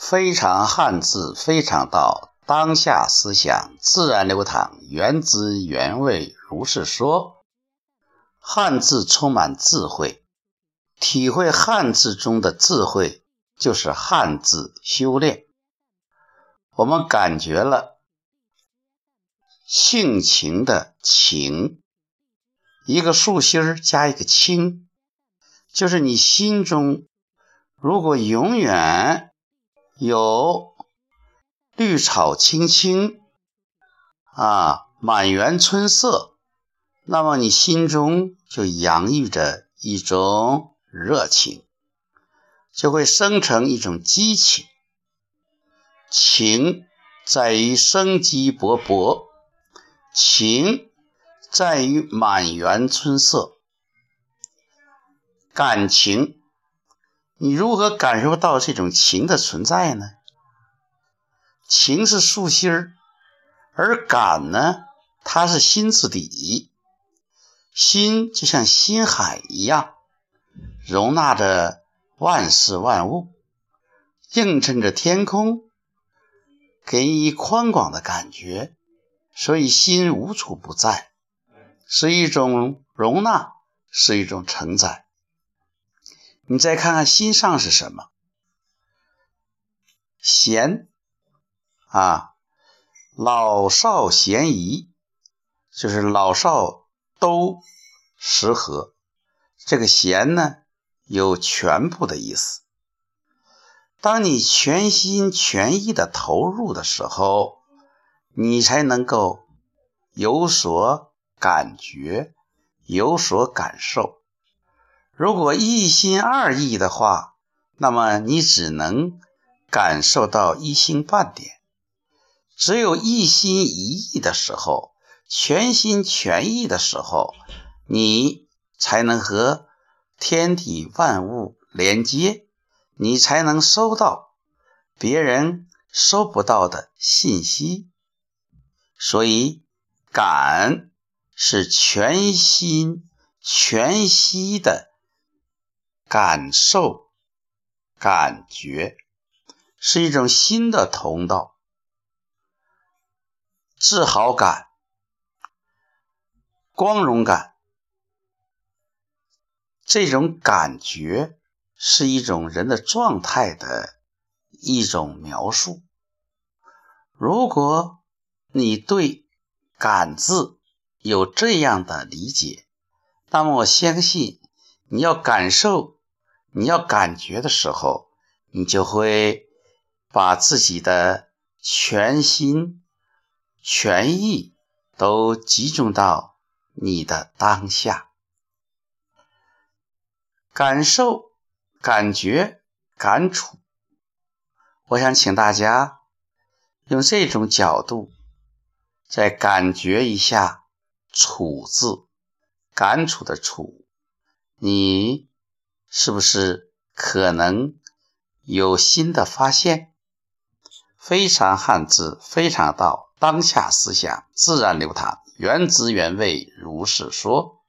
非常汉字，非常道，当下思想自然流淌，原汁原味，如是说。汉字充满智慧，体会汉字中的智慧，就是汉字修炼。我们感觉了性情的情，一个竖心加一个清，就是你心中如果永远有绿草青青啊，满园春色，那么你心中就洋溢着一种热情，就会生成一种激情。情在于生机勃勃，情在于满园春色。感情，你如何感受到这种情的存在呢？情是树心儿，而感呢，它是心字底。心就像心海一样，容纳着万事万物，映衬着天空。给你宽广的感觉，所以心无处不在，是一种容纳，是一种承载。你再看看心上是什么？闲啊，老少咸宜，就是老少都适合。这个闲呢，有全部的意思。当你全心全意的投入的时候，你才能够有所感觉，有所感受。如果一心二意的话，那么你只能感受到一星半点。只有一心一意的时候，全心全意的时候，你才能和天地万物连接。你才能收到别人收不到的信息，所以感是全心全息的感受、感觉，是一种新的通道。自豪感、光荣感，这种感觉。是一种人的状态的一种描述。如果你对“感”字有这样的理解，那么我相信你要感受、你要感觉的时候，你就会把自己的全心全意都集中到你的当下，感受。感觉、感触，我想请大家用这种角度再感觉一下“处”字，感触的“处”，你是不是可能有新的发现？非常汉字，非常道，当下思想自然流淌，原汁原味，如是说。